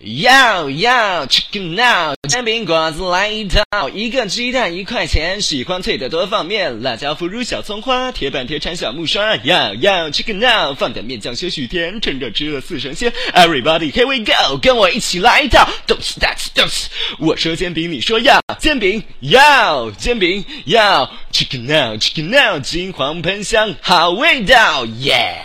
要要 chicken now，煎饼果子来一套，一个鸡蛋一块钱，喜欢脆的多放面，辣椒腐乳小葱花，铁板铁铲小木刷。要要 chicken now，放点面酱些许甜，趁热吃了似神仙。Everybody here we go，跟我一起来一套，动次打次动次。我说煎饼，你说要煎饼，要煎饼，要 chicken now chicken now，金黄喷香，好味道，耶、